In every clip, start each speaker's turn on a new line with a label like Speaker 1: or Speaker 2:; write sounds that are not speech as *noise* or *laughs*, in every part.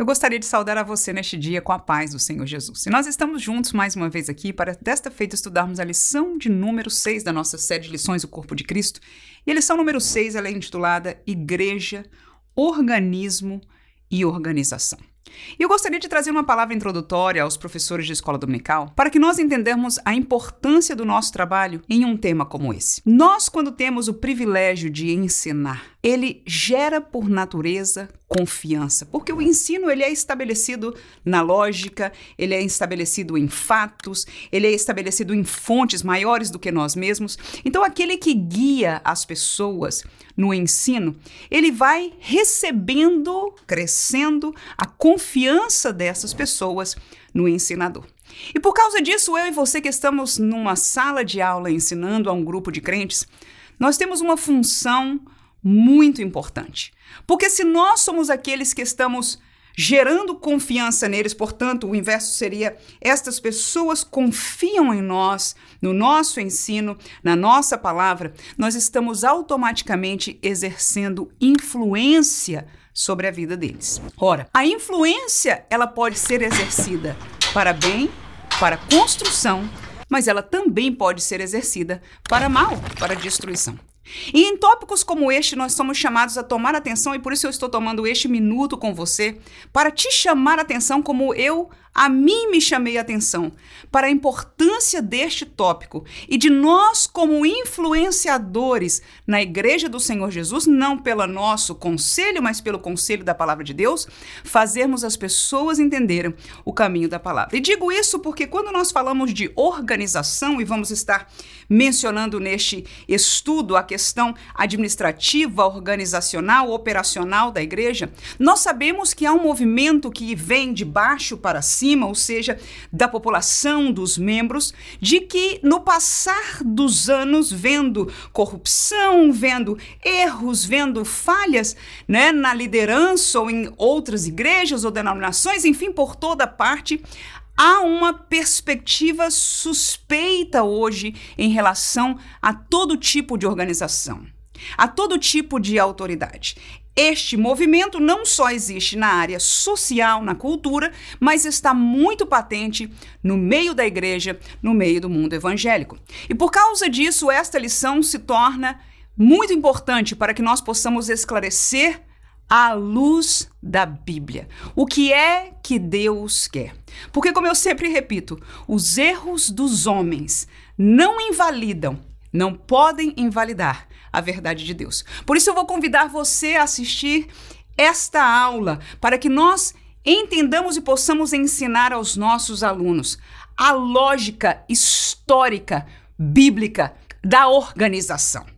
Speaker 1: Eu gostaria de saudar a você neste dia com a paz do Senhor Jesus. E nós estamos juntos mais uma vez aqui para, desta feita, estudarmos a lição de número 6 da nossa série de lições do Corpo de Cristo. E a lição número 6 ela é intitulada Igreja, Organismo e Organização. E eu gostaria de trazer uma palavra introdutória aos professores de escola dominical para que nós entendermos a importância do nosso trabalho em um tema como esse. Nós, quando temos o privilégio de ensinar, ele gera por natureza confiança, porque o ensino ele é estabelecido na lógica, ele é estabelecido em fatos, ele é estabelecido em fontes maiores do que nós mesmos. Então aquele que guia as pessoas no ensino, ele vai recebendo, crescendo a confiança dessas pessoas no ensinador. E por causa disso, eu e você que estamos numa sala de aula ensinando a um grupo de crentes, nós temos uma função muito importante. Porque se nós somos aqueles que estamos gerando confiança neles, portanto, o inverso seria: estas pessoas confiam em nós, no nosso ensino, na nossa palavra, nós estamos automaticamente exercendo influência sobre a vida deles. Ora, a influência, ela pode ser exercida para bem, para construção, mas ela também pode ser exercida para mal, para destruição. E em tópicos como este, nós somos chamados a tomar atenção, e por isso eu estou tomando este minuto com você, para te chamar atenção como eu a mim me chamei a atenção para a importância deste tópico e de nós, como influenciadores na Igreja do Senhor Jesus, não pelo nosso conselho, mas pelo conselho da palavra de Deus, fazermos as pessoas entenderem o caminho da palavra. E digo isso porque quando nós falamos de organização, e vamos estar mencionando neste estudo a questão administrativa, organizacional, operacional da igreja, nós sabemos que há um movimento que vem de baixo para cima cima, ou seja, da população, dos membros, de que no passar dos anos, vendo corrupção, vendo erros, vendo falhas né, na liderança ou em outras igrejas ou denominações, enfim, por toda parte, há uma perspectiva suspeita hoje em relação a todo tipo de organização, a todo tipo de autoridade. Este movimento não só existe na área social, na cultura, mas está muito patente no meio da igreja, no meio do mundo evangélico. E por causa disso, esta lição se torna muito importante para que nós possamos esclarecer à luz da Bíblia. O que é que Deus quer? Porque, como eu sempre repito, os erros dos homens não invalidam, não podem invalidar a verdade de Deus. Por isso eu vou convidar você a assistir esta aula para que nós entendamos e possamos ensinar aos nossos alunos a lógica histórica bíblica da organização.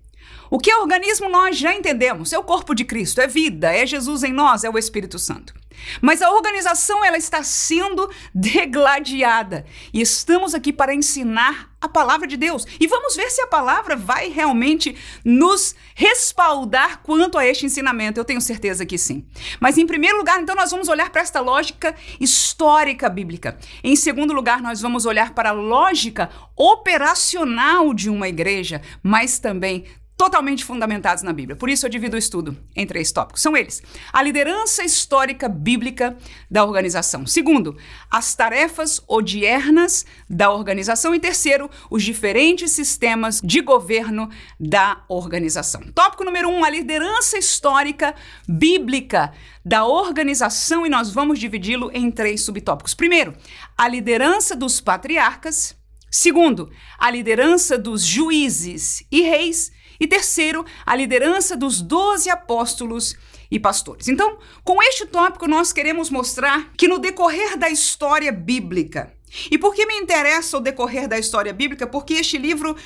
Speaker 1: O que é organismo nós já entendemos, é o corpo de Cristo, é vida, é Jesus em nós, é o Espírito Santo. Mas a organização ela está sendo *laughs* degladiada e estamos aqui para ensinar a palavra de Deus. E vamos ver se a palavra vai realmente nos respaldar quanto a este ensinamento. Eu tenho certeza que sim. Mas em primeiro lugar, então nós vamos olhar para esta lógica histórica bíblica. Em segundo lugar, nós vamos olhar para a lógica operacional de uma igreja, mas também totalmente fundamentados na Bíblia. Por isso eu divido o estudo em três tópicos. São eles: a liderança histórica bíblica da organização. Segundo, as tarefas odiernas da organização. E terceiro, os diferentes sistemas de governo da organização. Tópico número um: a liderança histórica bíblica da organização. E nós vamos dividi-lo em três subtópicos. Primeiro, a liderança dos patriarcas. Segundo, a liderança dos juízes e reis. E terceiro, a liderança dos doze apóstolos e pastores. Então, com este tópico, nós queremos mostrar que no decorrer da história bíblica, e por que me interessa o decorrer da história bíblica? Porque este livro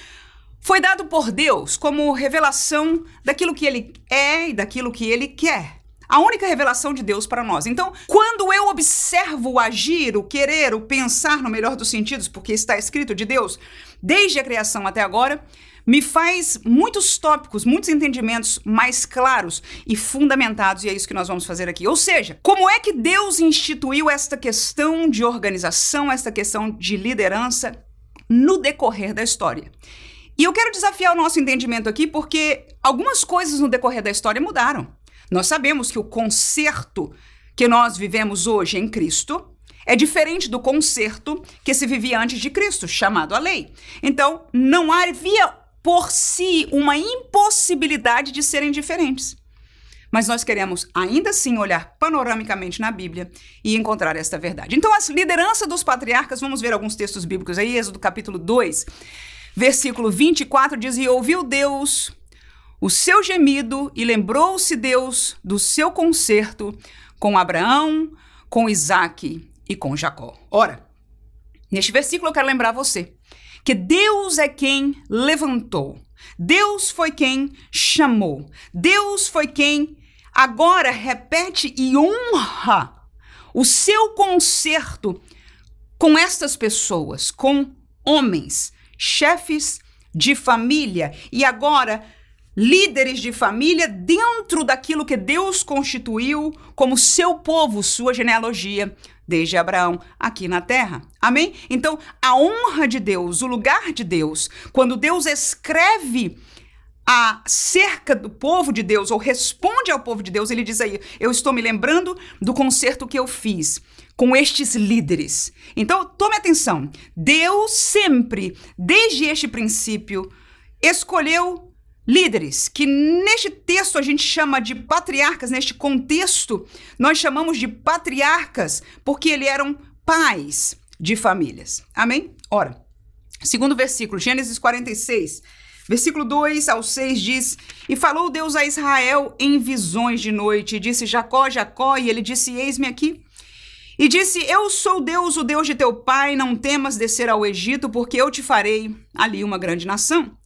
Speaker 1: foi dado por Deus como revelação daquilo que ele é e daquilo que ele quer. A única revelação de Deus para nós. Então, quando eu observo o agir, o querer, o pensar no melhor dos sentidos, porque está escrito de Deus, desde a criação até agora, me faz muitos tópicos, muitos entendimentos mais claros e fundamentados, e é isso que nós vamos fazer aqui. Ou seja, como é que Deus instituiu esta questão de organização, esta questão de liderança no decorrer da história? E eu quero desafiar o nosso entendimento aqui porque algumas coisas no decorrer da história mudaram. Nós sabemos que o conserto que nós vivemos hoje em Cristo é diferente do conserto que se vivia antes de Cristo, chamado a lei. Então, não havia por si uma impossibilidade de serem diferentes. Mas nós queremos ainda assim olhar panoramicamente na Bíblia e encontrar esta verdade. Então, a liderança dos patriarcas, vamos ver alguns textos bíblicos aí, Êxodo capítulo 2, versículo 24 diz: E ouviu Deus o seu gemido e lembrou-se Deus do seu concerto com Abraão, com Isaac e com Jacó. Ora, neste versículo eu quero lembrar você que Deus é quem levantou, Deus foi quem chamou, Deus foi quem agora repete e honra o seu concerto com estas pessoas, com homens, chefes de família e agora líderes de família dentro daquilo que Deus constituiu como seu povo, sua genealogia, desde Abraão aqui na terra. Amém? Então, a honra de Deus, o lugar de Deus, quando Deus escreve acerca do povo de Deus ou responde ao povo de Deus, ele diz aí: Eu estou me lembrando do concerto que eu fiz com estes líderes. Então, tome atenção. Deus sempre, desde este princípio, escolheu líderes, que neste texto a gente chama de patriarcas, neste contexto, nós chamamos de patriarcas porque eles eram pais de famílias. Amém? Ora, segundo versículo, Gênesis 46, versículo 2 ao 6 diz: E falou Deus a Israel em visões de noite, e disse: Jacó, Jacó, e ele disse: Eis-me aqui. E disse: Eu sou Deus, o Deus de teu pai, não temas descer ao Egito, porque eu te farei ali uma grande nação.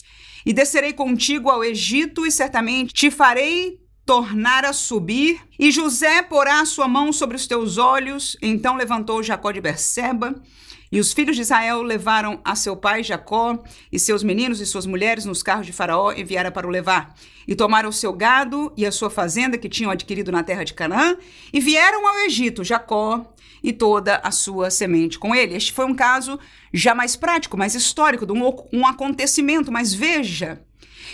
Speaker 1: E descerei contigo ao Egito, e certamente te farei tornar a subir, e José porá sua mão sobre os teus olhos. Então levantou Jacó de Berseba, e os filhos de Israel levaram a seu pai Jacó e seus meninos e suas mulheres nos carros de Faraó e vieram para o levar. E tomaram o seu gado e a sua fazenda que tinham adquirido na terra de Canaã e vieram ao Egito, Jacó e toda a sua semente com ele. Este foi um caso já mais prático, mais histórico, de um, um acontecimento, mas veja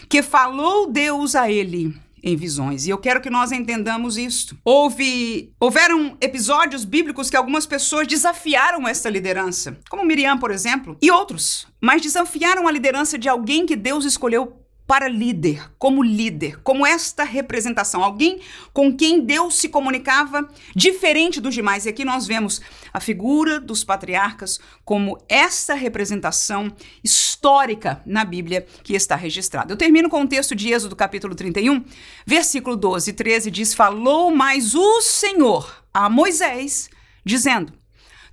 Speaker 1: que falou Deus a ele em visões. E eu quero que nós entendamos isto. Houve, houveram episódios bíblicos que algumas pessoas desafiaram essa liderança, como Miriam, por exemplo, e outros, mas desafiaram a liderança de alguém que Deus escolheu para líder, como líder, como esta representação, alguém com quem Deus se comunicava diferente dos demais. E aqui nós vemos a figura dos patriarcas como essa representação histórica na Bíblia que está registrada. Eu termino com o texto de Êxodo, capítulo 31, versículo 12 e 13, diz: Falou mais o Senhor a Moisés, dizendo: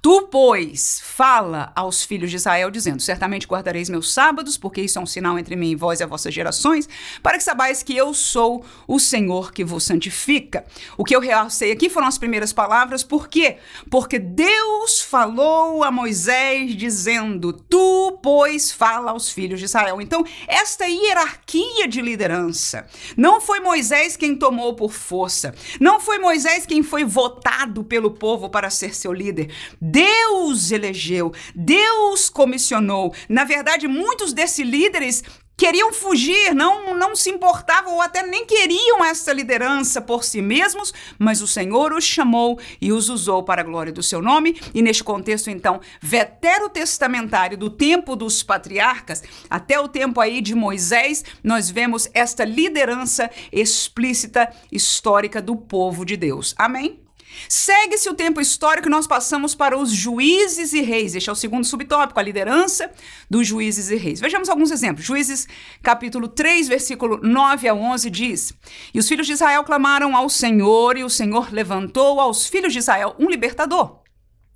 Speaker 1: Tu, pois, fala aos filhos de Israel, dizendo: Certamente guardareis meus sábados, porque isso é um sinal entre mim e vós e as vossas gerações, para que sabais que eu sou o Senhor que vos santifica. O que eu realcei aqui foram as primeiras palavras, por quê? Porque Deus falou a Moisés, dizendo: Tu, pois, fala aos filhos de Israel. Então, esta hierarquia de liderança não foi Moisés quem tomou por força, não foi Moisés quem foi votado pelo povo para ser seu líder. Deus elegeu, Deus comissionou. Na verdade, muitos desses líderes queriam fugir, não, não se importavam ou até nem queriam essa liderança por si mesmos, mas o Senhor os chamou e os usou para a glória do seu nome. E neste contexto, então, veterotestamentário do tempo dos patriarcas até o tempo aí de Moisés, nós vemos esta liderança explícita histórica do povo de Deus. Amém? Segue-se o tempo histórico e nós passamos para os juízes e reis. Este é o segundo subtópico, a liderança dos juízes e reis. Vejamos alguns exemplos. Juízes, capítulo 3, versículo 9 a 11 diz: E os filhos de Israel clamaram ao Senhor, e o Senhor levantou aos filhos de Israel um libertador.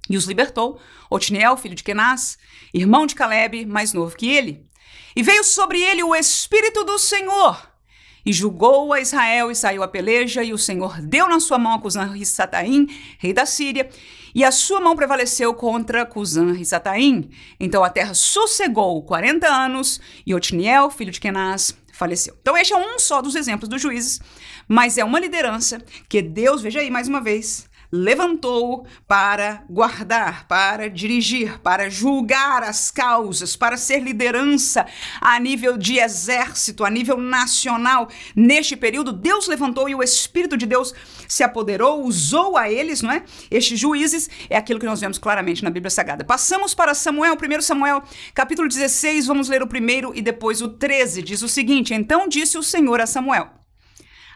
Speaker 1: E os libertou, Otniel, filho de Kenaz, irmão de Caleb, mais novo que ele. E veio sobre ele o Espírito do Senhor e julgou a Israel e saiu a peleja, e o Senhor deu na sua mão a Cusã Rissataim, rei da Síria, e a sua mão prevaleceu contra Cusã Rissataim. Então a terra sossegou 40 anos, e Otniel, filho de Kenaz, faleceu. Então este é um só dos exemplos dos juízes, mas é uma liderança que Deus, veja aí mais uma vez, levantou para guardar, para dirigir, para julgar as causas, para ser liderança a nível de exército, a nível nacional. Neste período, Deus levantou e o Espírito de Deus se apoderou, usou a eles, não é? Estes juízes é aquilo que nós vemos claramente na Bíblia Sagrada. Passamos para Samuel, 1 Samuel, capítulo 16, vamos ler o primeiro e depois o 13. Diz o seguinte: Então disse o Senhor a Samuel: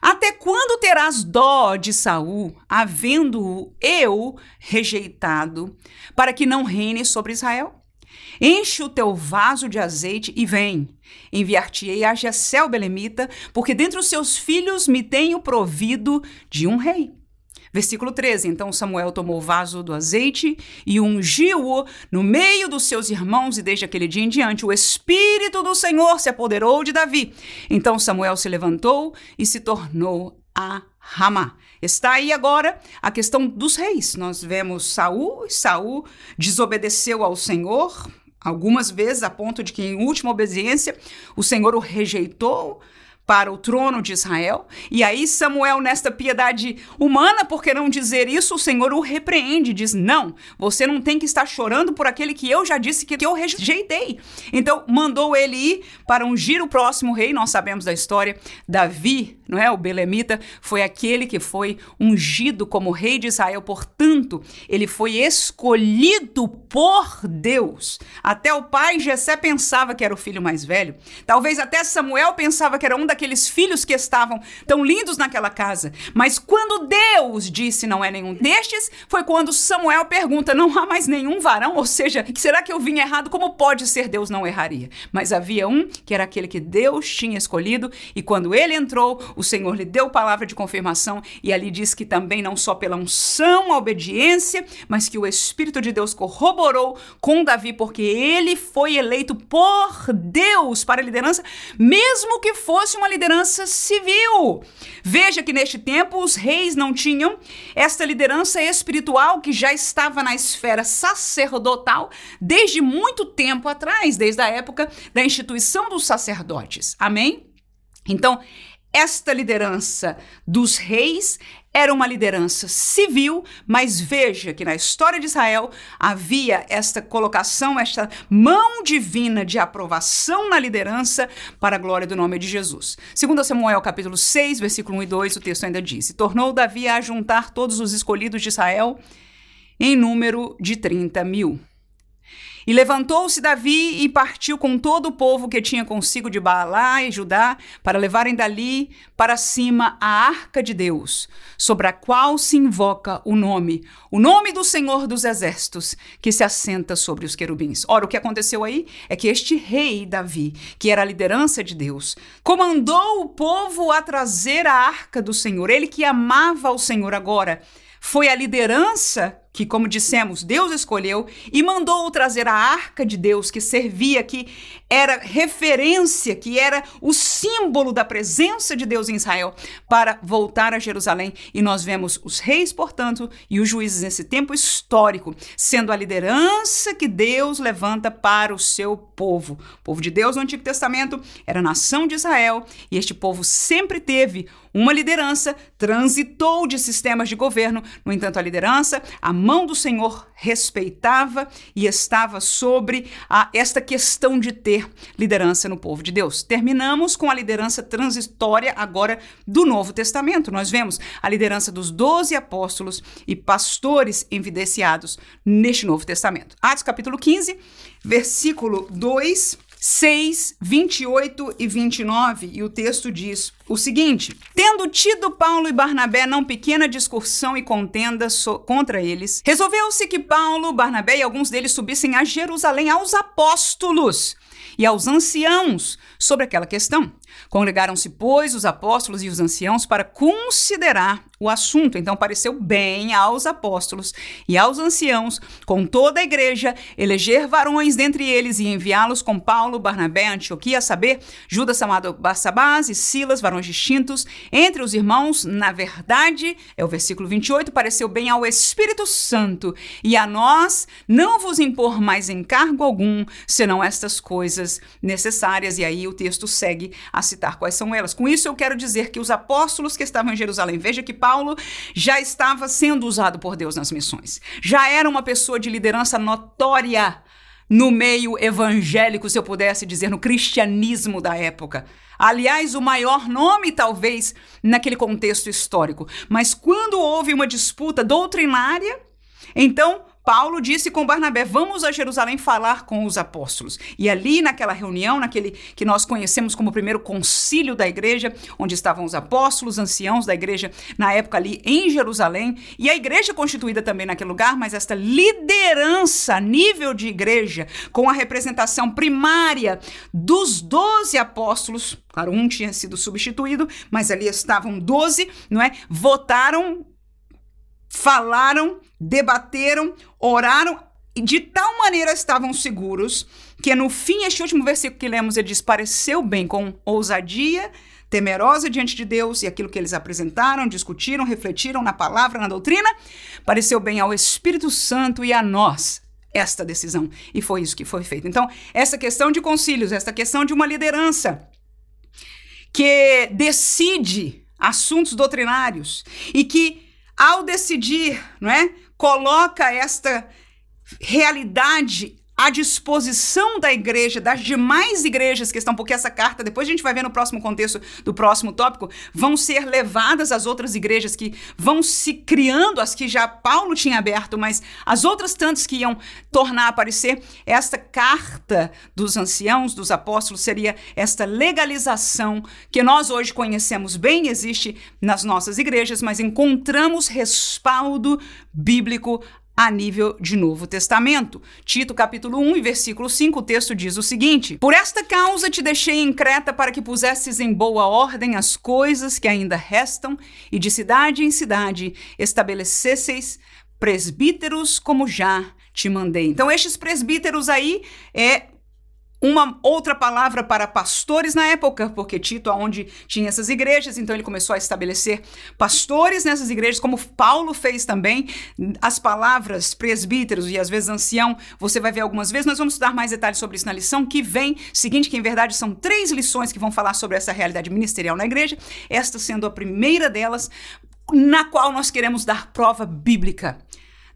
Speaker 1: até quando terás dó de Saul, havendo-o eu rejeitado, para que não reine sobre Israel? Enche o teu vaso de azeite e vem. Enviar-te-ei a Jessel Belemita, porque dentre os seus filhos me tenho provido de um rei. Versículo 13: Então Samuel tomou o vaso do azeite e ungiu-o no meio dos seus irmãos, e desde aquele dia em diante o Espírito do Senhor se apoderou de Davi. Então Samuel se levantou e se tornou a Ramá. Está aí agora a questão dos reis. Nós vemos Saul, Saul desobedeceu ao Senhor algumas vezes a ponto de que em última obediência o Senhor o rejeitou para o trono de Israel. E aí Samuel, nesta piedade humana, por que não dizer isso, o Senhor o repreende, diz: "Não, você não tem que estar chorando por aquele que eu já disse que eu rejeitei". Então, mandou ele ir para ungir o próximo rei. Nós sabemos da história. Davi, não é? O belemita foi aquele que foi ungido como rei de Israel. Portanto, ele foi escolhido por Deus. Até o pai Jessé pensava que era o filho mais velho. Talvez até Samuel pensava que era um daqueles aqueles filhos que estavam tão lindos naquela casa. Mas quando Deus disse não é nenhum destes, foi quando Samuel pergunta: não há mais nenhum varão? Ou seja, será que eu vim errado? Como pode ser Deus não erraria? Mas havia um que era aquele que Deus tinha escolhido, e quando ele entrou, o Senhor lhe deu palavra de confirmação, e ali diz que também não só pela unção, a obediência, mas que o Espírito de Deus corroborou com Davi, porque ele foi eleito por Deus para a liderança, mesmo que fosse uma liderança civil. Veja que neste tempo os reis não tinham esta liderança espiritual que já estava na esfera sacerdotal desde muito tempo atrás, desde a época da instituição dos sacerdotes. Amém? Então, esta liderança dos reis era uma liderança civil, mas veja que na história de Israel havia esta colocação, esta mão divina de aprovação na liderança para a glória do nome de Jesus. Segundo Samuel capítulo 6, versículo 1 e 2, o texto ainda diz: Tornou Davi a juntar todos os escolhidos de Israel em número de 30 mil. E levantou-se Davi e partiu com todo o povo que tinha consigo de Baalá e Judá para levarem dali para cima a arca de Deus, sobre a qual se invoca o nome, o nome do Senhor dos Exércitos, que se assenta sobre os querubins. Ora, o que aconteceu aí é que este rei Davi, que era a liderança de Deus, comandou o povo a trazer a arca do Senhor, ele que amava o Senhor agora foi a liderança que, como dissemos, Deus escolheu e mandou trazer a arca de Deus que servia, que era referência, que era o símbolo da presença de Deus em Israel, para voltar a Jerusalém. E nós vemos os reis, portanto, e os juízes nesse tempo histórico, sendo a liderança que Deus levanta para o seu povo. O povo de Deus no Antigo Testamento era a nação de Israel, e este povo sempre teve uma liderança, transitou de sistemas de governo, no entanto, a liderança, a mão do Senhor respeitava e estava sobre a, esta questão de ter liderança no povo de Deus. Terminamos com a liderança transitória agora do Novo Testamento. Nós vemos a liderança dos doze apóstolos e pastores evidenciados neste Novo Testamento. Atos capítulo 15, versículo 2 6, 28 e 29, e o texto diz o seguinte: Tendo tido Paulo e Barnabé não pequena discussão e contenda so contra eles, resolveu-se que Paulo, Barnabé e alguns deles subissem a Jerusalém aos apóstolos e aos anciãos sobre aquela questão. Congregaram-se, pois, os apóstolos e os anciãos para considerar o assunto. Então pareceu bem aos apóstolos e aos anciãos, com toda a igreja, eleger varões dentre eles e enviá-los com Paulo, Barnabé, Antioquia, a saber, Judas chamado Barsabás e Silas, varões distintos, entre os irmãos, na verdade, é o versículo 28, pareceu bem ao Espírito Santo e a nós não vos impor mais encargo algum, senão estas coisas necessárias. E aí o texto segue a citar quais são elas. Com isso eu quero dizer que os apóstolos que estavam em Jerusalém, veja que Paulo Paulo já estava sendo usado por Deus nas missões. Já era uma pessoa de liderança notória no meio evangélico, se eu pudesse dizer, no cristianismo da época. Aliás, o maior nome, talvez, naquele contexto histórico. Mas quando houve uma disputa doutrinária, então Paulo disse com Barnabé: Vamos a Jerusalém falar com os apóstolos. E ali, naquela reunião, naquele que nós conhecemos como o primeiro concílio da igreja, onde estavam os apóstolos, anciãos da igreja, na época ali em Jerusalém, e a igreja constituída também naquele lugar, mas esta liderança a nível de igreja, com a representação primária dos doze apóstolos, claro, um tinha sido substituído, mas ali estavam doze, não é? Votaram falaram, debateram, oraram e de tal maneira estavam seguros que no fim, este último versículo que lemos, ele diz: pareceu bem com ousadia, temerosa diante de Deus e aquilo que eles apresentaram, discutiram, refletiram na palavra, na doutrina, pareceu bem ao Espírito Santo e a nós esta decisão. E foi isso que foi feito. Então, essa questão de concílios, essa questão de uma liderança que decide assuntos doutrinários e que ao decidir, não é? Coloca esta realidade à disposição da igreja, das demais igrejas que estão, porque essa carta, depois a gente vai ver no próximo contexto do próximo tópico, vão ser levadas às outras igrejas que vão se criando, as que já Paulo tinha aberto, mas as outras tantas que iam tornar a aparecer. Esta carta dos anciãos, dos apóstolos, seria esta legalização que nós hoje conhecemos bem, existe nas nossas igrejas, mas encontramos respaldo bíblico a nível de Novo Testamento. Tito capítulo 1 versículo 5, o texto diz o seguinte: Por esta causa te deixei em Creta para que pusesses em boa ordem as coisas que ainda restam e de cidade em cidade estabelecesseis presbíteros como já te mandei. Então estes presbíteros aí é uma outra palavra para pastores na época, porque Tito, onde tinha essas igrejas, então ele começou a estabelecer pastores nessas igrejas, como Paulo fez também. As palavras presbíteros e às vezes ancião, você vai ver algumas vezes. Nós vamos estudar mais detalhes sobre isso na lição que vem. Seguinte, que em verdade são três lições que vão falar sobre essa realidade ministerial na igreja, esta sendo a primeira delas, na qual nós queremos dar prova bíblica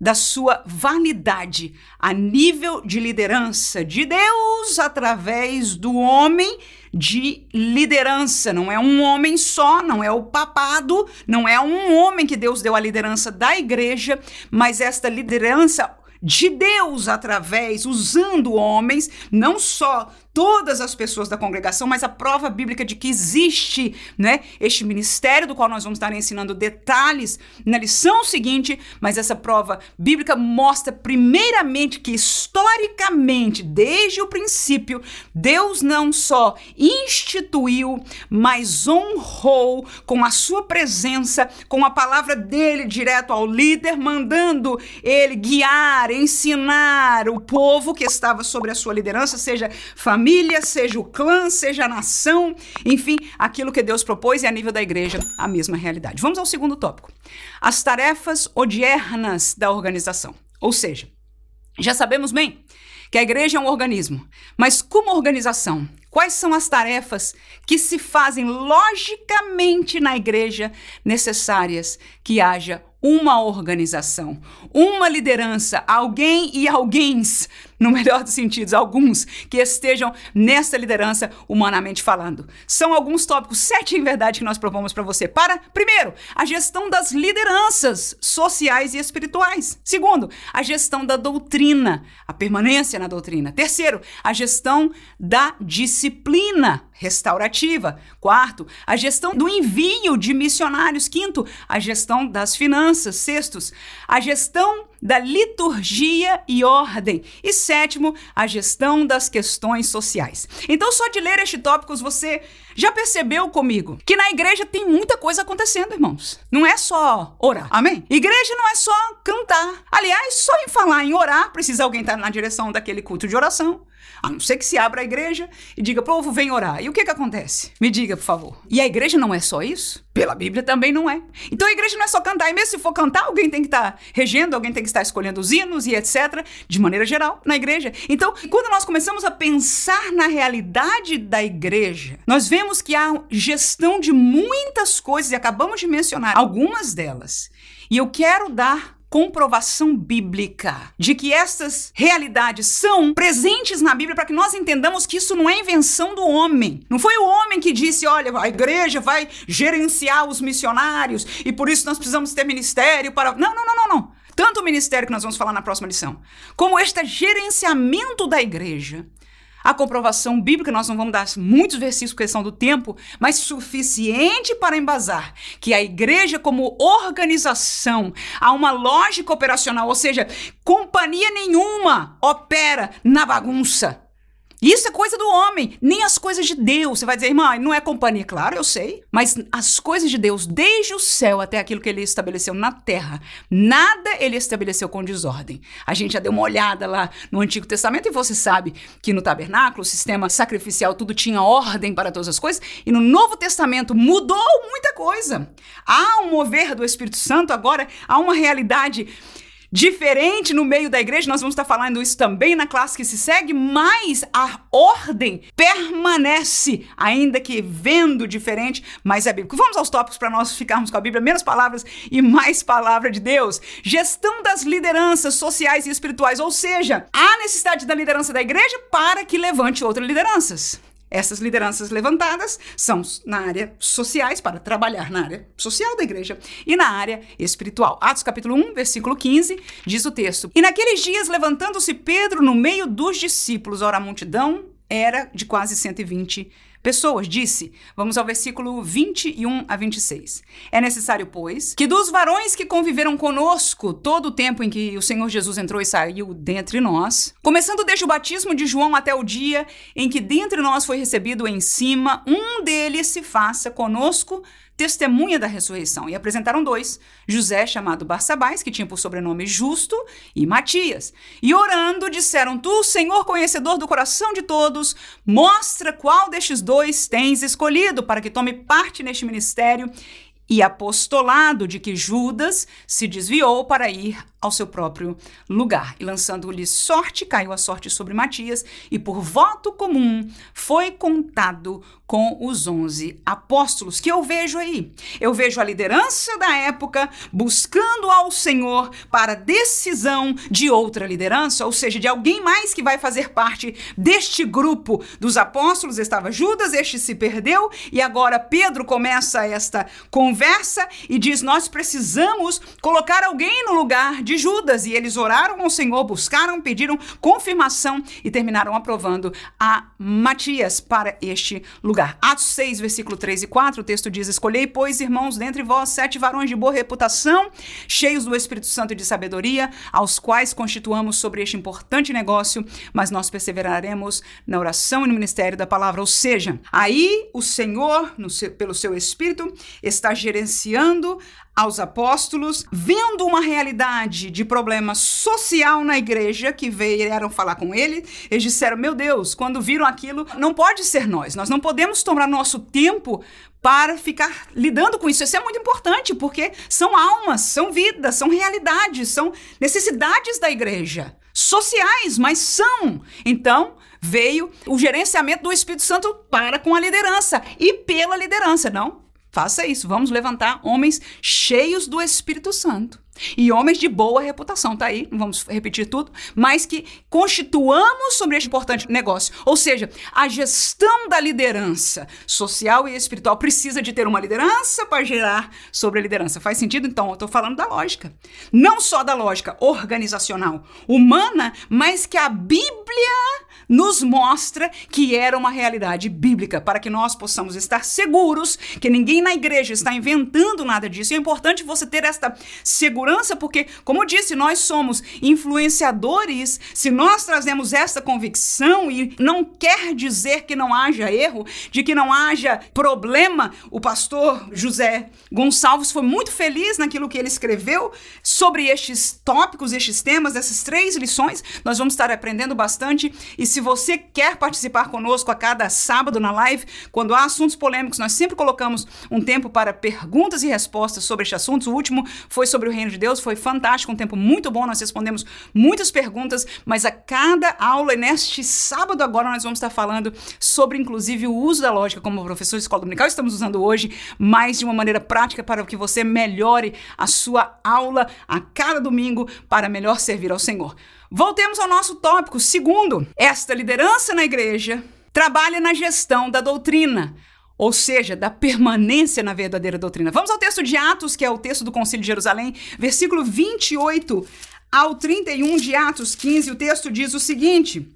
Speaker 1: da sua validade a nível de liderança de Deus através do homem de liderança. Não é um homem só, não é o papado, não é um homem que Deus deu a liderança da igreja, mas esta liderança de Deus através, usando homens, não só todas as pessoas da congregação, mas a prova bíblica de que existe, né, este ministério do qual nós vamos estar ensinando detalhes na lição seguinte, mas essa prova bíblica mostra primeiramente que historicamente, desde o princípio, Deus não só instituiu, mas honrou com a sua presença, com a palavra dele direto ao líder, mandando ele guiar, ensinar o povo que estava sobre a sua liderança, seja família família, seja o clã, seja a nação, enfim, aquilo que Deus propôs e a nível da igreja a mesma realidade. Vamos ao segundo tópico: as tarefas odiernas da organização. Ou seja, já sabemos bem que a igreja é um organismo, mas como organização, quais são as tarefas que se fazem logicamente na igreja necessárias que haja uma organização, uma liderança, alguém e alguéms, no melhor dos sentidos, alguns que estejam nessa liderança humanamente falando. São alguns tópicos, sete em verdade, que nós propomos para você. Para, primeiro, a gestão das lideranças sociais e espirituais. Segundo, a gestão da doutrina, a permanência na doutrina. Terceiro, a gestão da disciplina restaurativa. Quarto, a gestão do envio de missionários. Quinto, a gestão das finanças. Sextos, a gestão da liturgia e ordem. E sétimo, a gestão das questões sociais. Então, só de ler estes tópicos, você já percebeu comigo que na igreja tem muita coisa acontecendo, irmãos. Não é só orar. Amém? Igreja não é só cantar. Aliás, só em falar em orar, precisa alguém estar na direção daquele culto de oração. A não ser que se abra a igreja e diga, povo, vem orar. E o que que acontece? Me diga, por favor. E a igreja não é só isso? Pela Bíblia também não é. Então a igreja não é só cantar, e mesmo se for cantar, alguém tem que estar tá regendo, alguém tem que estar escolhendo os hinos e etc., de maneira geral, na igreja. Então, quando nós começamos a pensar na realidade da igreja, nós vemos que há gestão de muitas coisas, e acabamos de mencionar algumas delas. E eu quero dar comprovação bíblica de que essas realidades são presentes na Bíblia para que nós entendamos que isso não é invenção do homem. Não foi o homem que disse, olha, a igreja vai gerenciar os missionários e por isso nós precisamos ter ministério para. Não, não, não, não, não. Tanto o ministério que nós vamos falar na próxima lição, como este gerenciamento da igreja a comprovação bíblica, nós não vamos dar muitos versículos por questão do tempo, mas suficiente para embasar que a igreja, como organização, há uma lógica operacional, ou seja, companhia nenhuma opera na bagunça. Isso é coisa do homem, nem as coisas de Deus. Você vai dizer, irmã, não é companhia. Claro, eu sei. Mas as coisas de Deus, desde o céu até aquilo que ele estabeleceu na terra, nada ele estabeleceu com desordem. A gente já deu uma olhada lá no Antigo Testamento e você sabe que no tabernáculo, o sistema sacrificial, tudo tinha ordem para todas as coisas. E no Novo Testamento mudou muita coisa. Há um mover do Espírito Santo agora, há uma realidade diferente no meio da igreja, nós vamos estar falando isso também na classe que se segue, mas a ordem permanece, ainda que vendo diferente, mas é bíblico. Vamos aos tópicos para nós ficarmos com a Bíblia, menos palavras e mais palavra de Deus. Gestão das lideranças sociais e espirituais, ou seja, a necessidade da liderança da igreja para que levante outras lideranças. Essas lideranças levantadas são na área sociais, para trabalhar na área social da igreja, e na área espiritual. Atos capítulo 1, versículo 15, diz o texto: E naqueles dias, levantando-se Pedro no meio dos discípulos, ora, a multidão era de quase 120 pessoas, disse. Vamos ao versículo 21 a 26. É necessário, pois, que dos varões que conviveram conosco todo o tempo em que o Senhor Jesus entrou e saiu dentre nós, começando desde o batismo de João até o dia em que dentre nós foi recebido em cima, um deles se faça conosco testemunha da ressurreição. E apresentaram dois: José, chamado Barsabás, que tinha por sobrenome Justo, e Matias. E orando, disseram: Tu, Senhor conhecedor do coração de todos, mostra qual destes dois tens escolhido para que tome parte neste ministério e apostolado de que Judas se desviou para ir ao seu próprio lugar. E lançando-lhe sorte, caiu a sorte sobre Matias, e por voto comum foi contado com os onze apóstolos. Que eu vejo aí? Eu vejo a liderança da época buscando ao Senhor para decisão de outra liderança, ou seja, de alguém mais que vai fazer parte deste grupo dos apóstolos. Estava Judas, este se perdeu, e agora Pedro começa esta conversa e diz: Nós precisamos colocar alguém no lugar de de Judas. E eles oraram ao Senhor, buscaram, pediram confirmação e terminaram aprovando a Matias para este lugar. Atos 6, versículo 3 e 4, o texto diz: Escolhei, pois, irmãos, dentre vós sete varões de boa reputação, cheios do Espírito Santo e de sabedoria, aos quais constituamos sobre este importante negócio, mas nós perseveraremos na oração e no ministério da palavra. Ou seja, aí o Senhor, seu, pelo seu Espírito, está gerenciando aos apóstolos, vendo uma realidade de problema social na igreja que vieram falar com ele, eles disseram: Meu Deus, quando viram aquilo, não pode ser nós, nós não podemos tomar nosso tempo para ficar lidando com isso. Isso é muito importante, porque são almas, são vidas, são realidades, são necessidades da igreja. Sociais, mas são. Então, veio o gerenciamento do Espírito Santo para com a liderança e pela liderança, não Faça isso. Vamos levantar homens cheios do Espírito Santo. E homens de boa reputação, tá aí, não vamos repetir tudo, mas que constituamos sobre este importante negócio. Ou seja, a gestão da liderança social e espiritual precisa de ter uma liderança para gerar sobre a liderança. Faz sentido? Então, eu estou falando da lógica. Não só da lógica organizacional, humana, mas que a Bíblia nos mostra que era uma realidade bíblica, para que nós possamos estar seguros que ninguém na igreja está inventando nada disso. E é importante você ter esta segurança segurança, porque, como eu disse, nós somos influenciadores. Se nós trazemos essa convicção, e não quer dizer que não haja erro, de que não haja problema, o pastor José Gonçalves foi muito feliz naquilo que ele escreveu sobre estes tópicos, estes temas, essas três lições. Nós vamos estar aprendendo bastante. E se você quer participar conosco a cada sábado na live, quando há assuntos polêmicos, nós sempre colocamos um tempo para perguntas e respostas sobre este assunto. O último foi sobre o reino de Deus, foi fantástico, um tempo muito bom. Nós respondemos muitas perguntas, mas a cada aula, e neste sábado agora, nós vamos estar falando sobre, inclusive, o uso da lógica como professor de escola dominical. Estamos usando hoje, mas de uma maneira prática para que você melhore a sua aula a cada domingo para melhor servir ao Senhor. Voltemos ao nosso tópico. Segundo, esta liderança na igreja trabalha na gestão da doutrina ou seja, da permanência na verdadeira doutrina. Vamos ao texto de Atos, que é o texto do Concílio de Jerusalém, versículo 28 ao 31 de Atos 15. O texto diz o seguinte: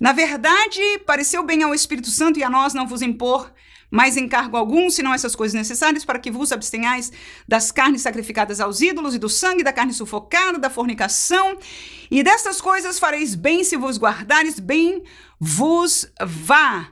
Speaker 1: Na verdade, pareceu bem ao Espírito Santo e a nós não vos impor mais encargo algum, senão essas coisas necessárias para que vos abstenhais das carnes sacrificadas aos ídolos e do sangue da carne sufocada, da fornicação. E destas coisas fareis bem se vos guardares bem vos vá.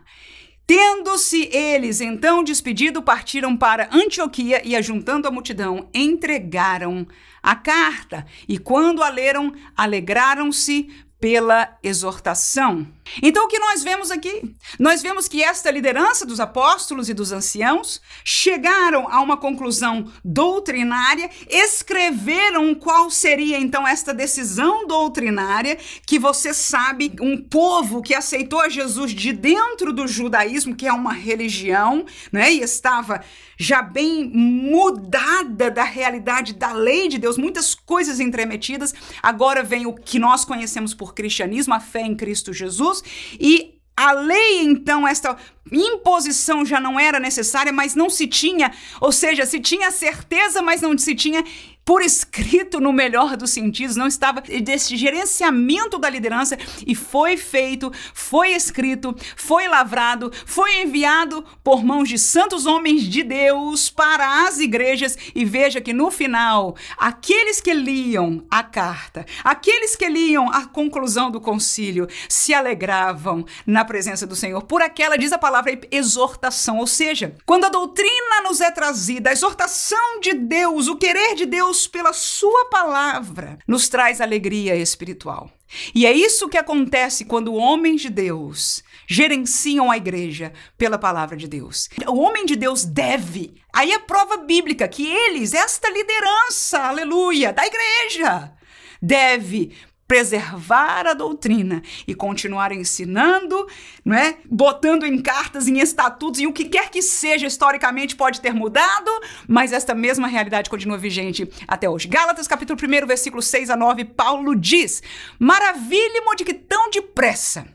Speaker 1: Tendo-se eles então despedido, partiram para Antioquia e, ajuntando a multidão, entregaram a carta. E quando a leram, alegraram-se pela exortação. Então, o que nós vemos aqui? Nós vemos que esta liderança dos apóstolos e dos anciãos chegaram a uma conclusão doutrinária, escreveram qual seria então esta decisão doutrinária, que você sabe, um povo que aceitou a Jesus de dentro do judaísmo, que é uma religião, né, e estava já bem mudada da realidade da lei de Deus, muitas coisas entremetidas. Agora vem o que nós conhecemos por cristianismo, a fé em Cristo Jesus, e a lei, então, esta imposição já não era necessária, mas não se tinha, ou seja, se tinha certeza, mas não se tinha. Por escrito no melhor dos sentidos, não estava. Desse gerenciamento da liderança e foi feito, foi escrito, foi lavrado, foi enviado por mãos de santos homens de Deus para as igrejas. E veja que no final, aqueles que liam a carta, aqueles que liam a conclusão do concílio, se alegravam na presença do Senhor. Por aquela diz a palavra exortação, ou seja, quando a doutrina nos é trazida, a exortação de Deus, o querer de Deus, pela Sua palavra, nos traz alegria espiritual. E é isso que acontece quando homens de Deus gerenciam a igreja pela palavra de Deus. O homem de Deus deve. Aí é prova bíblica que eles, esta liderança, aleluia, da igreja, deve preservar a doutrina e continuar ensinando, não é? Botando em cartas, em estatutos e o que quer que seja historicamente pode ter mudado, mas esta mesma realidade continua vigente até hoje. Gálatas capítulo 1, versículo 6 a 9, Paulo diz: Maravilhe-mo de que tão depressa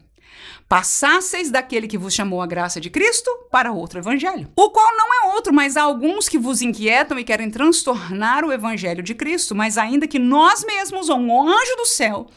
Speaker 1: passasseis daquele que vos chamou a graça de Cristo para outro evangelho, o qual não é outro, mas há alguns que vos inquietam e querem transtornar o evangelho de Cristo, mas ainda que nós mesmos, ou um anjo do céu,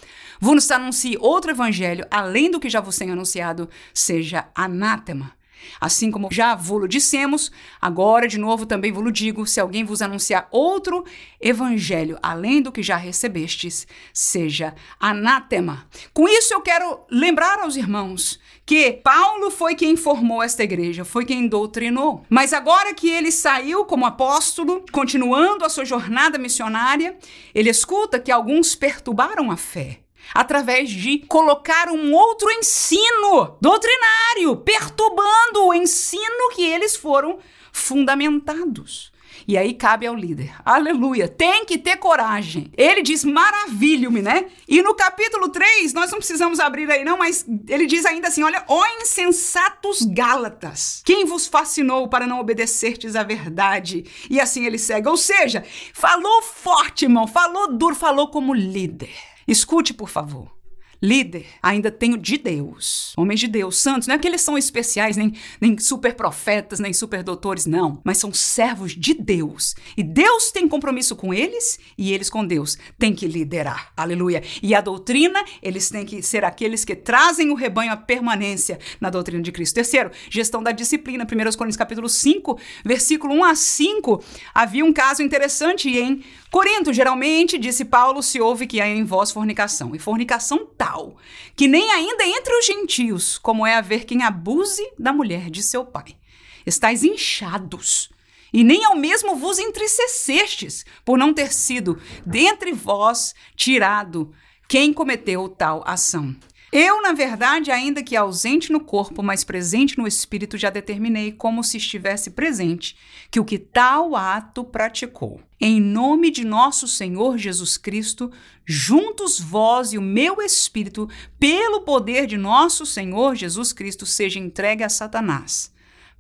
Speaker 1: vos anuncie outro evangelho, além do que já vos tenho anunciado, seja anátema. Assim como já vos dissemos, agora de novo também vos digo: se alguém vos anunciar outro evangelho além do que já recebestes, seja anátema. Com isso eu quero lembrar aos irmãos que Paulo foi quem formou esta igreja, foi quem doutrinou. Mas agora que ele saiu como apóstolo, continuando a sua jornada missionária, ele escuta que alguns perturbaram a fé através de colocar um outro ensino doutrinário, perturbando o ensino que eles foram fundamentados. E aí cabe ao líder. Aleluia. Tem que ter coragem. Ele diz: maravilho-me, né? E no capítulo 3, nós não precisamos abrir aí, não, mas ele diz ainda assim: olha, ó insensatos Gálatas, quem vos fascinou para não obedecertes à verdade? E assim ele segue. Ou seja, falou forte, irmão, falou duro, falou como líder. Escute, por favor. Líder, ainda tenho de Deus. Homens de Deus, santos, não é que eles são especiais, nem, nem super profetas, nem super doutores, não. Mas são servos de Deus. E Deus tem compromisso com eles e eles com Deus. Tem que liderar. Aleluia. E a doutrina, eles têm que ser aqueles que trazem o rebanho à permanência na doutrina de Cristo. Terceiro, gestão da disciplina. 1 Coríntios capítulo 5, versículo 1 a 5. Havia um caso interessante em Corinto, geralmente, disse Paulo, se ouve que há em vós fornicação, e fornicação tal, que nem ainda entre os gentios, como é haver quem abuse da mulher de seu pai. Estais inchados, e nem ao mesmo vos entristecestes, por não ter sido dentre vós tirado quem cometeu tal ação. Eu, na verdade, ainda que ausente no corpo, mas presente no espírito, já determinei, como se estivesse presente, que o que tal ato praticou. Em nome de nosso Senhor Jesus Cristo, juntos vós e o meu espírito, pelo poder de nosso Senhor Jesus Cristo, seja entregue a Satanás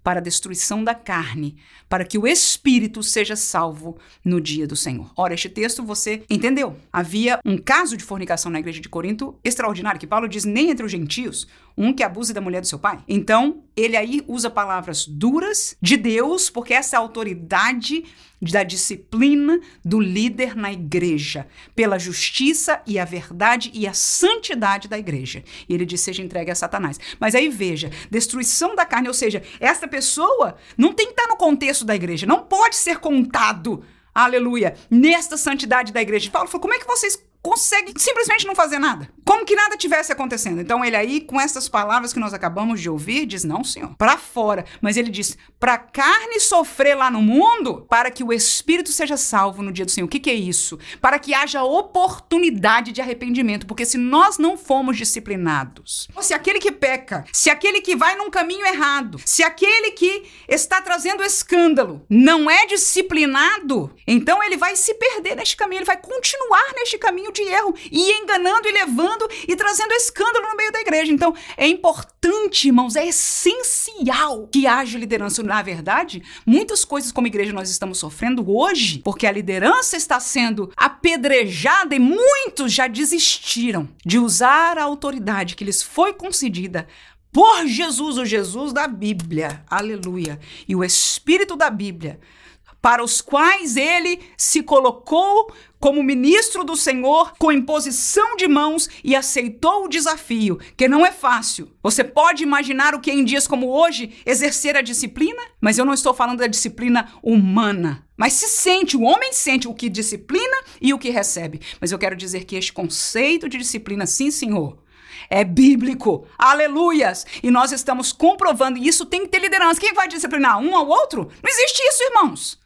Speaker 1: para a destruição da carne, para que o espírito seja salvo no dia do Senhor. Ora, este texto você entendeu? Havia um caso de fornicação na igreja de Corinto extraordinário, que Paulo diz nem entre os gentios, um que abuse da mulher do seu pai. Então, ele aí usa palavras duras de Deus, porque essa é a autoridade da disciplina do líder na igreja, pela justiça e a verdade e a santidade da igreja. E ele diz: seja entregue a Satanás. Mas aí veja, destruição da carne, ou seja, esta pessoa não tem que estar no contexto da igreja, não pode ser contado aleluia, nesta santidade da igreja. Paulo falou: como é que vocês consegue simplesmente não fazer nada. Como que nada tivesse acontecendo. Então ele aí, com essas palavras que nós acabamos de ouvir, diz: Não, senhor, para fora. Mas ele diz: Para carne sofrer lá no mundo, para que o espírito seja salvo no dia do Senhor. O que, que é isso? Para que haja oportunidade de arrependimento. Porque se nós não formos disciplinados, se aquele que peca, se aquele que vai num caminho errado, se aquele que está trazendo escândalo não é disciplinado, então ele vai se perder neste caminho, ele vai continuar neste caminho caminho de erro e enganando e levando e trazendo escândalo no meio da igreja. Então, é importante, irmãos, é essencial que haja liderança. Na verdade, muitas coisas como igreja nós estamos sofrendo hoje, porque a liderança está sendo apedrejada e muitos já desistiram de usar a autoridade que lhes foi concedida por Jesus, o Jesus da Bíblia. Aleluia. E o Espírito da Bíblia para os quais ele se colocou como ministro do Senhor com imposição de mãos e aceitou o desafio, que não é fácil. Você pode imaginar o que é em dias como hoje exercer a disciplina? Mas eu não estou falando da disciplina humana. Mas se sente, o homem sente o que disciplina e o que recebe. Mas eu quero dizer que este conceito de disciplina, sim, senhor, é bíblico. Aleluias! E nós estamos comprovando, e isso tem que ter liderança. Quem vai disciplinar um ao outro? Não existe isso, irmãos.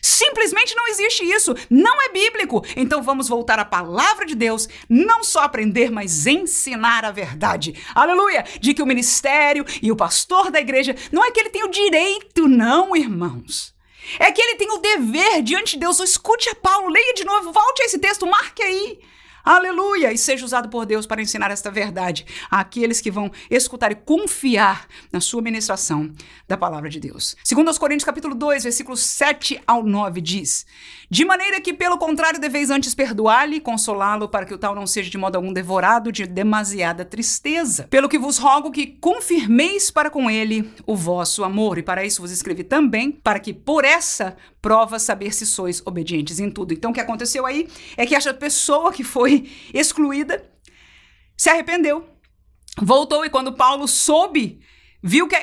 Speaker 1: Simplesmente não existe isso. Não é bíblico. Então vamos voltar à palavra de Deus, não só aprender, mas ensinar a verdade. Aleluia! De que o ministério e o pastor da igreja não é que ele tem o direito, não, irmãos. É que ele tem o dever diante de Deus. Escute a Paulo, leia de novo, volte a esse texto, marque aí. Aleluia! E seja usado por Deus para ensinar esta verdade àqueles que vão escutar e confiar na sua ministração da palavra de Deus. Segundo aos Coríntios capítulo 2, versículos 7 ao 9 diz: De maneira que pelo contrário deveis antes perdoar-lhe e consolá-lo para que o tal não seja de modo algum devorado de demasiada tristeza. Pelo que vos rogo que confirmeis para com ele o vosso amor e para isso vos escrevi também para que por essa prova saber se sois obedientes em tudo. Então o que aconteceu aí é que essa pessoa que foi excluída, se arrependeu, voltou e quando Paulo soube, viu que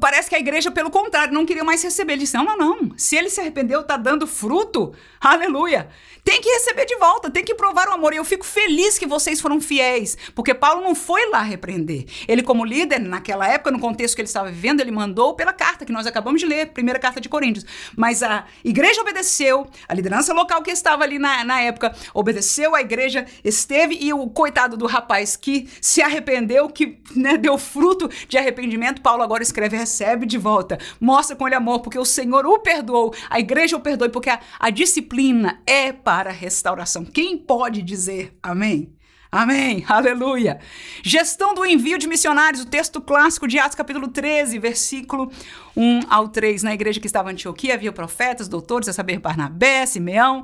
Speaker 1: parece que a igreja, pelo contrário, não queria mais receber. Ele disse: não, não, não. Se ele se arrependeu, está dando fruto, *laughs* aleluia. Tem que receber de volta, tem que provar o amor. E eu fico feliz que vocês foram fiéis, porque Paulo não foi lá repreender. Ele, como líder, naquela época, no contexto que ele estava vivendo, ele mandou pela carta que nós acabamos de ler, primeira carta de Coríntios. Mas a igreja obedeceu, a liderança local que estava ali na, na época obedeceu, a igreja esteve, e o coitado do rapaz que se arrependeu, que né, deu fruto de arrependimento, Paulo agora escreve recebe de volta. Mostra com ele amor, porque o Senhor o perdoou, a igreja o perdoou, porque a, a disciplina é para restauração. Quem pode dizer amém? Amém, aleluia. Gestão do envio de missionários, o texto clássico de Atos, capítulo 13, versículo 1 ao 3. Na igreja que estava em Antioquia havia profetas, doutores, a saber, Barnabé, Simeão.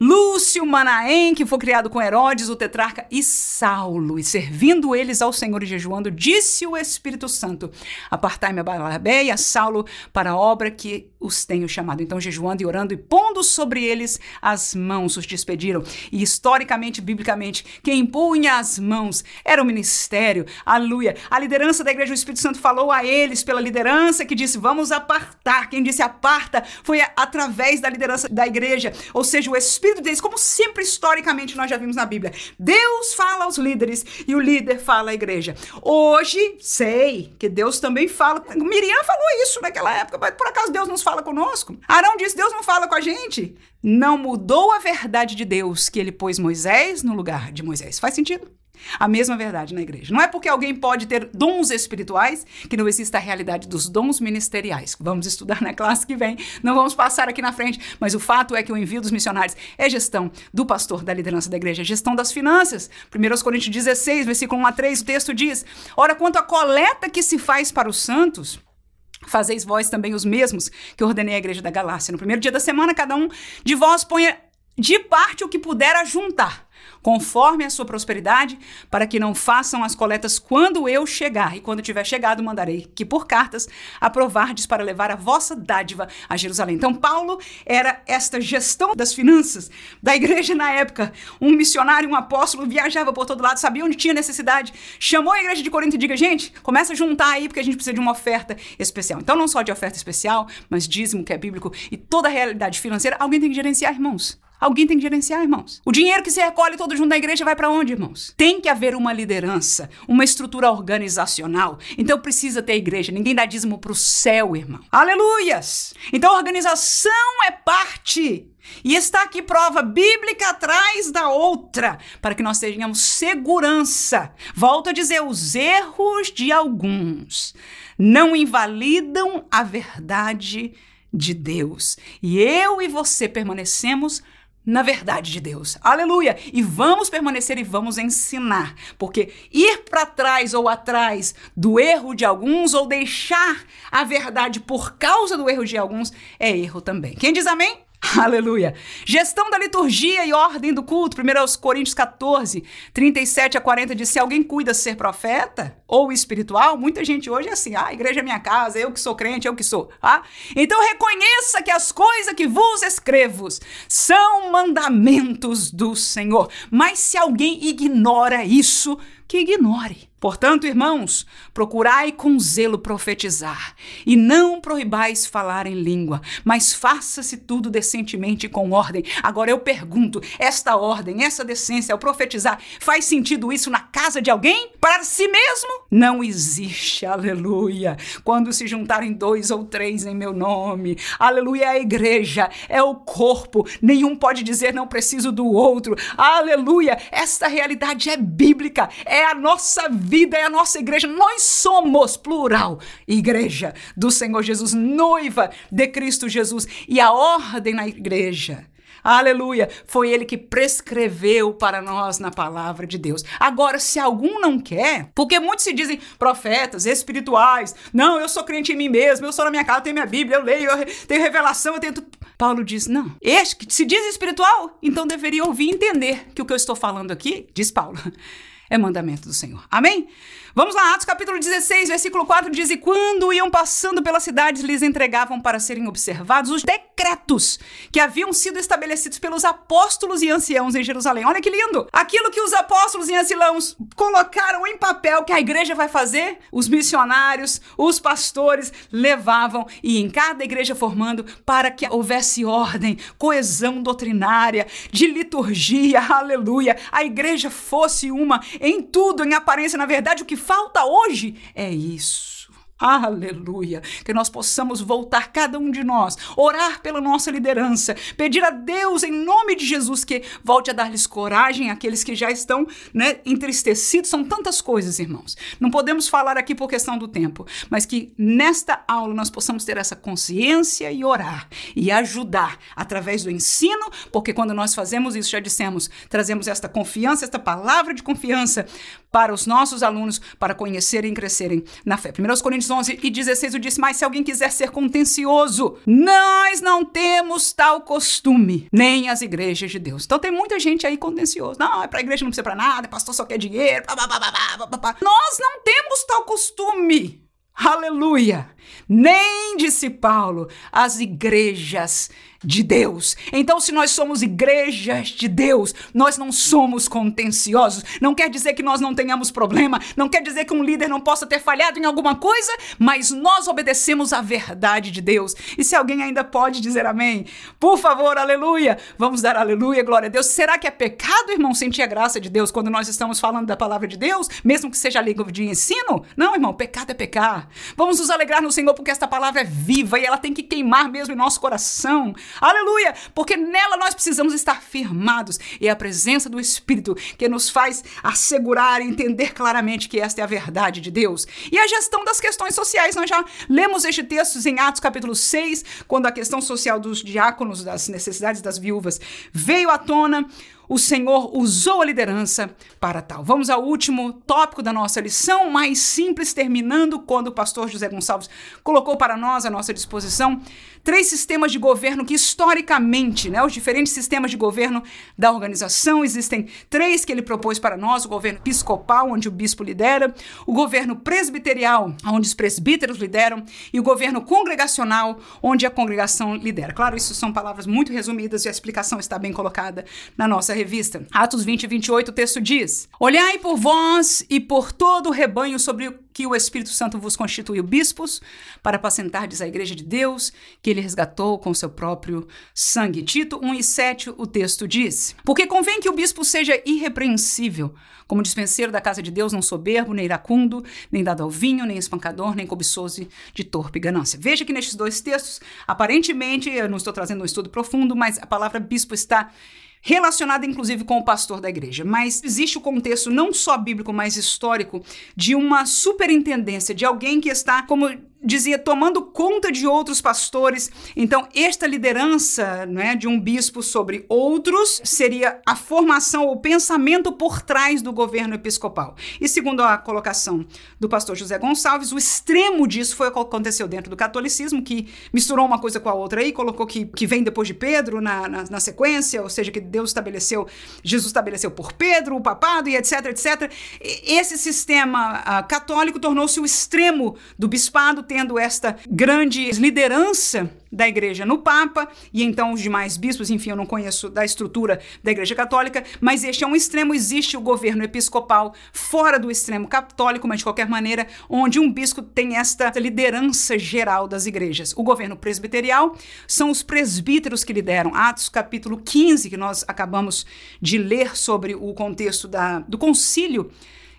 Speaker 1: Lúcio Manaém, que foi criado com Herodes, o tetrarca, e Saulo, e servindo eles ao Senhor e jejuando, disse o Espírito Santo: Apartai-me a Barnabé e a Saulo para a obra que os tenho chamado. Então, jejuando e orando e pondo sobre eles as mãos, os despediram. E historicamente, biblicamente, quem punha as mãos era o ministério. Aleluia. A liderança da igreja, o Espírito Santo falou a eles pela liderança que disse: Vamos apartar. Quem disse aparta foi através da liderança da igreja, ou seja, o Espírito espírito deles, como sempre historicamente nós já vimos na Bíblia. Deus fala aos líderes e o líder fala à igreja. Hoje, sei que Deus também fala. Miriam falou isso naquela época, mas por acaso Deus nos fala conosco? Arão disse: Deus não fala com a gente. Não mudou a verdade de Deus que ele pôs Moisés no lugar de Moisés. Faz sentido? A mesma verdade na igreja. Não é porque alguém pode ter dons espirituais que não existe a realidade dos dons ministeriais. Vamos estudar na classe que vem, não vamos passar aqui na frente, mas o fato é que o envio dos missionários é gestão do pastor, da liderança da igreja, é gestão das finanças. 1 Coríntios 16, versículo 1 a 3, o texto diz: Ora, quanto à coleta que se faz para os santos, Fazeis vós também os mesmos que ordenei à igreja da Galácia. No primeiro dia da semana, cada um de vós ponha de parte o que puder ajuntar conforme a sua prosperidade, para que não façam as coletas quando eu chegar. E quando tiver chegado, mandarei que por cartas aprovardes para levar a vossa dádiva a Jerusalém. Então, Paulo era esta gestão das finanças da igreja na época. Um missionário, um apóstolo, viajava por todo lado, sabia onde tinha necessidade, chamou a igreja de Corinto e diga, gente, começa a juntar aí, porque a gente precisa de uma oferta especial. Então, não só de oferta especial, mas dízimo que é bíblico e toda a realidade financeira, alguém tem que gerenciar, irmãos. Alguém tem que gerenciar, irmãos. O dinheiro que se recolhe todo junto da igreja vai para onde, irmãos? Tem que haver uma liderança, uma estrutura organizacional. Então precisa ter igreja. Ninguém dá dízimo pro céu, irmão. Aleluias! Então organização é parte e está aqui prova bíblica atrás da outra, para que nós tenhamos segurança. Volto a dizer: os erros de alguns não invalidam a verdade de Deus. E eu e você permanecemos na verdade de Deus. Aleluia! E vamos permanecer e vamos ensinar, porque ir para trás ou atrás do erro de alguns ou deixar a verdade por causa do erro de alguns é erro também. Quem diz amém? *laughs* Aleluia. Gestão da liturgia e ordem do culto. 1 Coríntios 14, 37 a 40 diz: se alguém cuida ser profeta ou espiritual, muita gente hoje é assim: ah, a igreja é minha casa, eu que sou crente, eu que sou. Ah? Então reconheça que as coisas que vos escrevo são mandamentos do Senhor. Mas se alguém ignora isso, que ignore. Portanto, irmãos, procurai com zelo profetizar, e não proibais falar em língua, mas faça-se tudo decentemente e com ordem. Agora eu pergunto: esta ordem, essa decência, o profetizar, faz sentido isso na casa de alguém? Para si mesmo? Não existe, aleluia. Quando se juntarem dois ou três em meu nome, aleluia, é a igreja, é o corpo, nenhum pode dizer não preciso do outro, aleluia. Esta realidade é bíblica, é a nossa vida vida é a nossa igreja. Nós somos, plural, igreja do Senhor Jesus, noiva de Cristo Jesus. E a ordem na igreja Aleluia! Foi ele que prescreveu para nós na palavra de Deus. Agora, se algum não quer, porque muitos se dizem profetas, espirituais, não, eu sou crente em mim mesmo, eu sou na minha casa, eu tenho minha Bíblia, eu leio, eu tenho revelação, eu tenho. Paulo diz: não, este que se diz espiritual, então deveria ouvir e entender que o que eu estou falando aqui, diz Paulo é mandamento do Senhor. Amém? Vamos lá, Atos capítulo 16, versículo 4 diz: E quando iam passando pelas cidades, lhes entregavam para serem observados os decretos que haviam sido estabelecidos pelos apóstolos e anciãos em Jerusalém. Olha que lindo! Aquilo que os apóstolos e anciãos colocaram em papel que a igreja vai fazer, os missionários, os pastores levavam e em cada igreja formando para que houvesse ordem, coesão doutrinária, de liturgia, *laughs* aleluia. A igreja fosse uma em tudo, em aparência, na verdade, o que falta hoje é isso. Aleluia! Que nós possamos voltar, cada um de nós, orar pela nossa liderança, pedir a Deus, em nome de Jesus, que volte a dar-lhes coragem àqueles que já estão né, entristecidos. São tantas coisas, irmãos. Não podemos falar aqui por questão do tempo, mas que nesta aula nós possamos ter essa consciência e orar e ajudar através do ensino, porque quando nós fazemos isso, já dissemos, trazemos esta confiança, esta palavra de confiança para os nossos alunos, para conhecerem e crescerem na fé. 1 Coríntios 11 e 16 diz: Mas se alguém quiser ser contencioso, nós não temos tal costume, nem as igrejas de Deus. Então tem muita gente aí contencioso. Não, é para a igreja não precisa para nada, pastor só quer dinheiro. Pá, pá, pá, nós não temos tal costume. Aleluia! Nem, disse Paulo, as igrejas de Deus. Então, se nós somos igrejas de Deus, nós não somos contenciosos. Não quer dizer que nós não tenhamos problema, não quer dizer que um líder não possa ter falhado em alguma coisa, mas nós obedecemos à verdade de Deus. E se alguém ainda pode dizer amém, por favor, aleluia. Vamos dar aleluia, glória a Deus. Será que é pecado, irmão, sentir a graça de Deus quando nós estamos falando da palavra de Deus, mesmo que seja língua de ensino? Não, irmão, pecado é pecar. Vamos nos alegrar no Senhor porque esta palavra é viva e ela tem que queimar mesmo em nosso coração. Aleluia! Porque nela nós precisamos estar firmados. E é a presença do Espírito que nos faz assegurar e entender claramente que esta é a verdade de Deus. E a gestão das questões sociais. Nós já lemos este texto em Atos capítulo 6, quando a questão social dos diáconos, das necessidades das viúvas, veio à tona o Senhor usou a liderança para tal. Vamos ao último tópico da nossa lição, mais simples, terminando quando o pastor José Gonçalves colocou para nós à nossa disposição três sistemas de governo que historicamente, né, os diferentes sistemas de governo da organização, existem três que ele propôs para nós: o governo episcopal, onde o bispo lidera, o governo presbiterial, onde os presbíteros lideram, e o governo congregacional, onde a congregação lidera. Claro, isso são palavras muito resumidas e a explicação está bem colocada na nossa revista. Atos 20 e 28, o texto diz: Olhai por vós e por todo o rebanho sobre o que o Espírito Santo vos constituiu bispos para apacentardes a igreja de Deus, que ele resgatou com seu próprio sangue. Tito 1 e 7, o texto diz: Porque convém que o bispo seja irrepreensível, como dispenseiro da casa de Deus, não soberbo, nem iracundo, nem dado ao vinho, nem espancador, nem cobiçoso de torpe ganância. Veja que nestes dois textos, aparentemente, eu não estou trazendo um estudo profundo, mas a palavra bispo está relacionada inclusive com o pastor da igreja. Mas existe o contexto não só bíblico, mas histórico de uma superintendência, de alguém que está como dizia tomando conta de outros pastores. Então, esta liderança né, de um bispo sobre outros seria a formação, o pensamento por trás do governo episcopal. E segundo a colocação do pastor José Gonçalves, o extremo disso foi o que aconteceu dentro do catolicismo, que misturou uma coisa com a outra aí, colocou que, que vem depois de Pedro na, na, na sequência, ou seja, que Deus estabeleceu, Jesus estabeleceu por Pedro, o papado e etc, etc. E esse sistema uh, católico tornou-se o extremo do bispado, tendo esta grande liderança da igreja no Papa e então os demais bispos, enfim, eu não conheço da estrutura da igreja católica, mas este é um extremo, existe o governo episcopal fora do extremo católico, mas de qualquer maneira, onde um bispo tem esta liderança geral das igrejas. O governo presbiterial são os presbíteros que lideram. Atos capítulo 15, que nós acabamos de ler sobre o contexto da, do concílio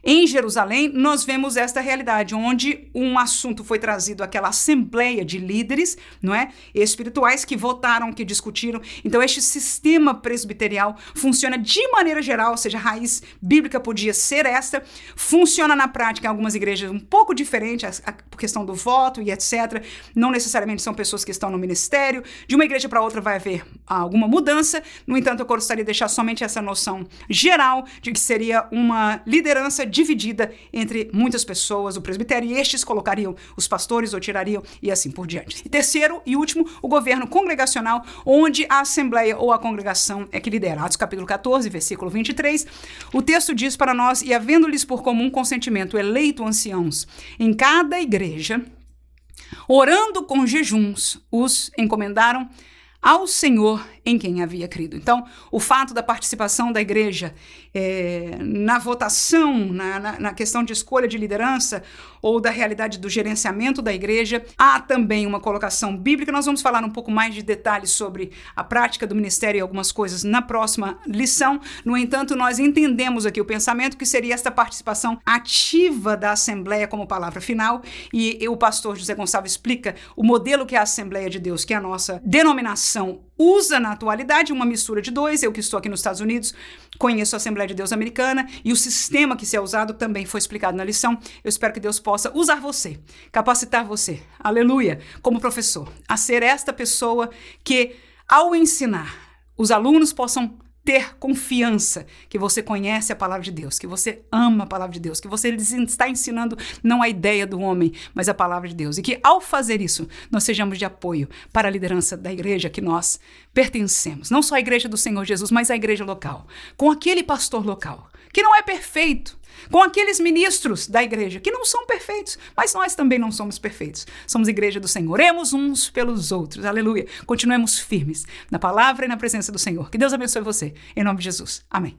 Speaker 1: em Jerusalém, nós vemos esta realidade, onde um assunto foi trazido àquela assembleia de líderes, não é? Espirituais que votaram, que discutiram. Então, este sistema presbiterial funciona de maneira geral, ou seja, a raiz bíblica podia ser esta, funciona na prática em algumas igrejas um pouco diferente, a, a questão do voto e etc. Não necessariamente são pessoas que estão no ministério. De uma igreja para outra vai haver alguma mudança. No entanto, eu gostaria de deixar somente essa noção geral de que seria uma liderança dividida entre muitas pessoas, o presbitério, e estes colocariam os pastores ou tirariam e assim por diante. E terceiro e último, o governo congregacional, onde a assembleia ou a congregação é que lidera. Atos capítulo 14, versículo 23, o texto diz para nós: E havendo-lhes por comum consentimento eleito anciãos em cada igreja, orando com jejuns, os encomendaram ao Senhor em quem havia crido. Então, o fato da participação da igreja é, na votação, na, na, na, questão de escolha de liderança ou da realidade do gerenciamento da igreja, há também uma colocação bíblica. Nós vamos falar um pouco mais de detalhes sobre a prática do ministério e algumas coisas na próxima lição. No entanto, nós entendemos aqui o pensamento que seria esta participação ativa da Assembleia como palavra final, e, e o pastor José Gonçalves explica o modelo que é a Assembleia de Deus, que é a nossa denominação usa na atualidade uma mistura de dois. Eu que estou aqui nos Estados Unidos, conheço a Assembleia de Deus americana e o sistema que se é usado também foi explicado na lição. Eu espero que Deus possa usar você, capacitar você, aleluia, como professor, a ser esta pessoa que, ao ensinar, os alunos possam ter confiança que você conhece a palavra de Deus, que você ama a palavra de Deus, que você está ensinando não a ideia do homem, mas a palavra de Deus. E que ao fazer isso, nós sejamos de apoio para a liderança da igreja que nós pertencemos. Não só a igreja do Senhor Jesus, mas a igreja local, com aquele pastor local que não é perfeito, com aqueles ministros da igreja que não são perfeitos, mas nós também não somos perfeitos. Somos igreja do Senhor. Oremos uns pelos outros. Aleluia. Continuemos firmes na palavra e na presença do Senhor. Que Deus abençoe você. Em nome de Jesus. Amém.